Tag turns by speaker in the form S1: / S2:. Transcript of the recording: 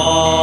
S1: Oh.